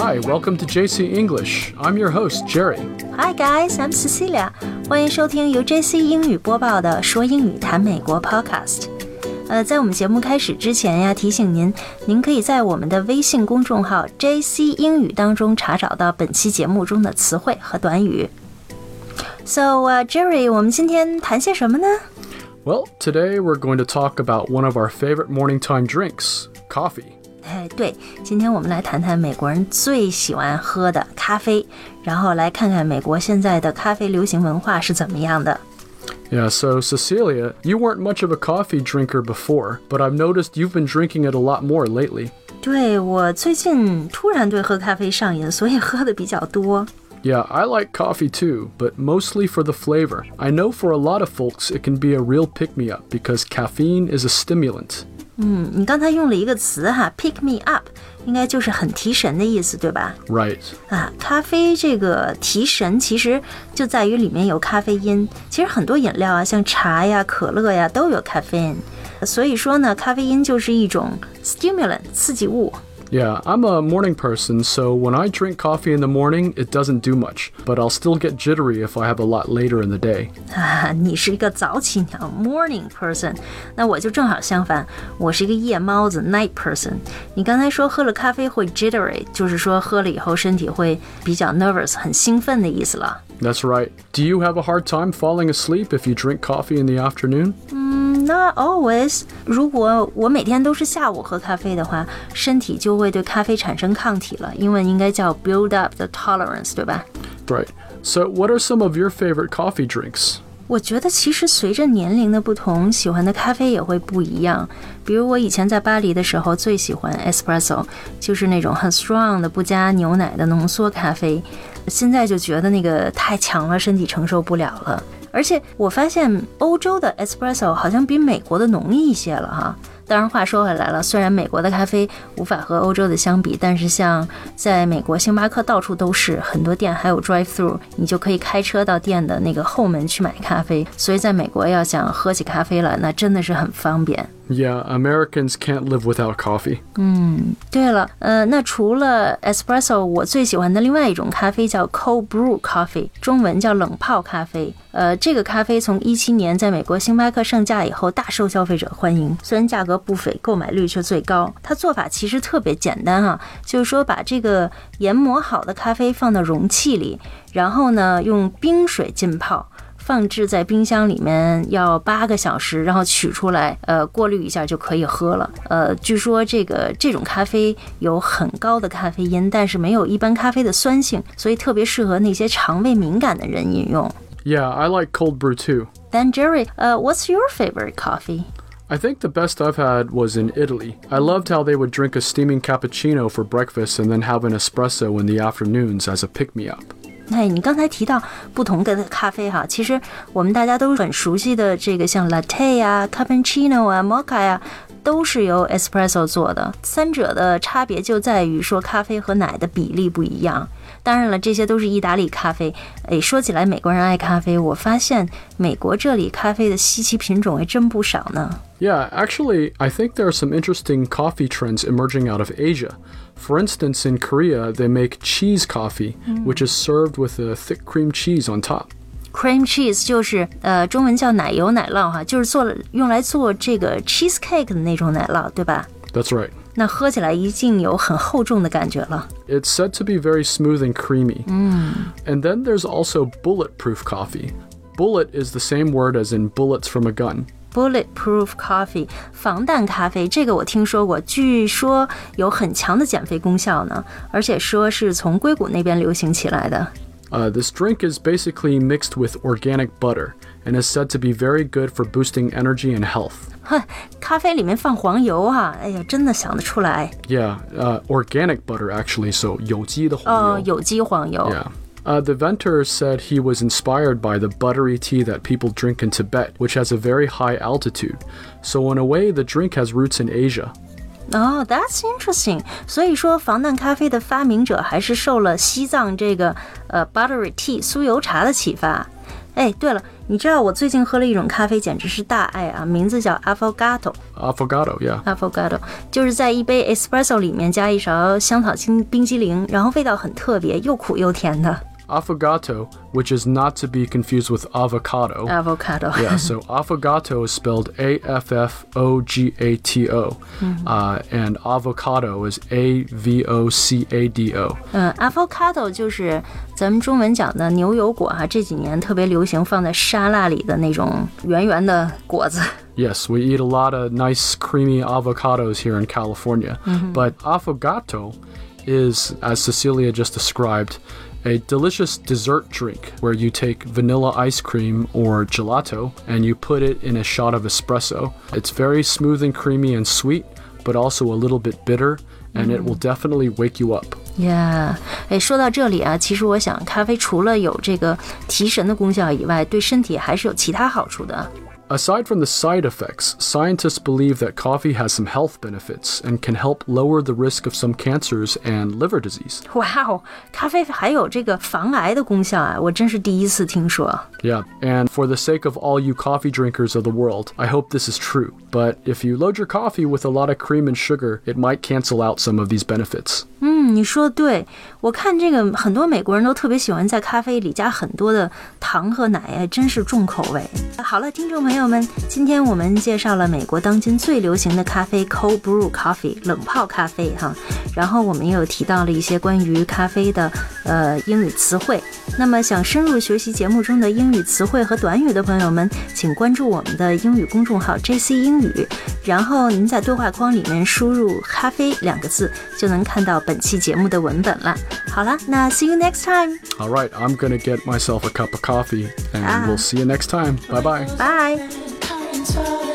Hi, welcome to JC English. I'm your host, Jerry. Hi guys, I'm Cecilia. 欢迎收听由 JC 英语播报的《说英语谈美国》Podcast。呃，在我们节目开始之前呀，提醒您，您可以在我们的微信公众号 JC 英语当中查找到本期节目中的词汇和短语。So, uh, Jerry，我们今天谈些什么呢？ Well, today we're going to talk about one of our favorite morning time drinks, coffee. 哎，对，今天我们来谈谈美国人最喜欢喝的咖啡，然后来看看美国现在的咖啡流行文化是怎么样的。 Yeah, so Cecilia, you weren't much of a coffee drinker before, but I've noticed you've been drinking it a lot more lately. 对我最近突然对喝咖啡上瘾，所以喝的比较多。 Yeah, I like coffee too, but mostly for the flavor. I know for a lot of folks it can be a real pick me up because caffeine is a stimulant. 嗯，你刚才用了一个词哈，pick me up，应该就是很提神的意思，对吧？Right. 啊，咖啡这个提神其实就在于里面有咖啡因。其实很多饮料啊，像茶呀、可乐呀都有咖啡因，所以说呢，咖啡因就是一种 stimulant 刺激物。Yeah, I'm a morning person, so when I drink coffee in the morning, it doesn't do much, but I'll still get jittery if I have a lot later in the day. 啊，你是一个早起鸟 （morning person），那我就正好相反，我是一个夜猫子 （night person）。你刚才说喝了咖啡会 jittery，就是说喝了以后身体会比较 nervous，很兴奋的意思了。 That's right. Do you have a hard time falling asleep if you drink coffee in the afternoon? Not always。如果我每天都是下午喝咖啡的话，身体就会对咖啡产生抗体了。英文应该叫 build up the tolerance，对吧？ Right. So, what are some of your favorite coffee drinks? 我觉得其实随着年龄的不同，喜欢的咖啡也会不一样。比如我以前在巴黎的时候，最喜欢 espresso，就是那种很 strong 的不加牛奶的浓缩咖啡。现在就觉得那个太强了，身体承受不了了。 而且我发现欧洲的 espresso 好像比美国的浓一些了哈。当然，话说回来了，虽然美国的咖啡无法和欧洲的相比，但是像在美国，星巴克到处都是，很多店还有 drive through，你就可以开车到店的那个后门去买咖啡。所以在美国要想喝起咖啡来，那真的是很方便。Yeah, Americans can't live without coffee. 嗯对了，呃，那除了 espresso，我最喜欢的另外一种咖啡叫 cold brew coffee，中文叫冷泡咖啡。呃，这个咖啡从一七年在美国星巴克上架以后，大受消费者欢迎。虽然价格不菲，购买率却最高。它做法其实特别简单啊，就是说把这个研磨好的咖啡放到容器里，然后呢用冰水浸泡。放置在冰箱里面要八个小时，然后取出来，呃，过滤一下就可以喝了。呃，据说这个这种咖啡有很高的咖啡因，但是没有一般咖啡的酸性，所以特别适合那些肠胃敏感的人饮用。 Yeah, I like cold brew too. Then Jerry，呃，What's your favorite coffee？ I think the best I've had was in Italy. I loved how they would drink a steaming cappuccino for breakfast and then have an espresso in the afternoons as a pick me up. 哎，你刚才提到不同的咖啡哈，其实我们大家都很熟悉的这个像 latte 呀、cappuccino 啊、mocha 呀，都是由 espresso 做的。三者的差别就在于说咖啡和奶的比例不一样。当然了，这些都是意大利咖啡。哎，说起来美国人爱咖啡，我发现美国这里咖啡的稀奇品种还真不少呢。Yeah, actually, I think there are some interesting coffee trends emerging out of Asia. For instance, in Korea, they make cheese coffee, which is served with a thick cream cheese on top. cream cheese 就是呃中文叫奶油奶酪哈，就是做了用来做这个 cheesecake 的那种奶酪，对吧？ That's right. 那喝起来一定有很厚重的感觉了。 It's said to be very smooth and creamy. And then there's also bulletproof coffee. Bullet is the same word as in bullets from a gun. Bulletproof coffee 防弹咖啡，这个我听说过，据说有很强的减肥功效呢，而且说是从硅谷那边流行起来的。 Uh, this drink is basically mixed with organic butter and is said to be very good for boosting energy and health. 哼，咖啡里面放黄油啊，哎呀，真的想得出来 Yeah, uh, organic butter actually, so 有机的黄油。哦，有机黄油。 Yeah. Uh, the inventor said he was inspired by the buttery tea that people drink in Tibet, which has a very high altitude. So, in a way, the drink has roots in Asia. 哦、t h a t s interesting。所以说，防弹咖啡的发明者还是受了西藏这个呃 buttery tea 酥油茶的启发。 哎，对了，你知道我最近喝了一种咖啡，简直是大爱啊！名字叫 Affogato。 Affogato, yeah. Affogato 就是在一杯 espresso 里面加一勺香草冰冰激凌，然后味道很特别，又苦又甜的 Affogato, which is not to be confused with avocado. avocado。 yeah, so affogato is spelled A F F O G A T O, uh, and avocado is A V O C A D O. 嗯，avocado 就是咱们中文讲的牛油果哈、这几年特别流行放在沙拉里的那种圆圆的果子。 Yes, we eat a lot of nice creamy avocados here in California. But affogato is, as Cecilia just described, a delicious dessert drink where you take vanilla ice cream or gelato and you put it in a shot of espresso. It's very smooth and creamy and sweet, but also a little bit bitter, and it will definitely wake you up. Yeah，哎，说到这里啊，其实我想，咖啡除了有这个提神的功效以外，对身体还是有其他好处的。 Aside from the side effects, scientists believe that coffee has some health benefits and can help lower the risk of some cancers and liver disease. 哇哦，咖啡还有这个防癌的功效啊，我真是第一次听说。 Yeah, and for the sake of all you coffee drinkers of the world, I hope this is true. But if you load your coffee with a lot of cream and sugar, it might cancel out some of these benefits. 嗯，你说的对， 我看这个很多美国人都特别喜欢在咖啡里加很多的糖和奶，真是重口味。好了，听众朋友们，今天我们介绍了美国当今最流行的咖啡 （cold brew coffee） 冷泡咖啡哈，然后我们又提到了一些关于咖啡的呃英语词汇。那么想深入学习节目中的英语词汇和短语的朋友们，请关注我们的英语公众号 JC 英语，然后您在对话框里面输入“咖啡”两个字，就能看到本期节目的文本了。好了，那 see you next time， All right, I'm gonna get myself a cup of coffee, and we'll see you next time. Bye bye. bye。 currents of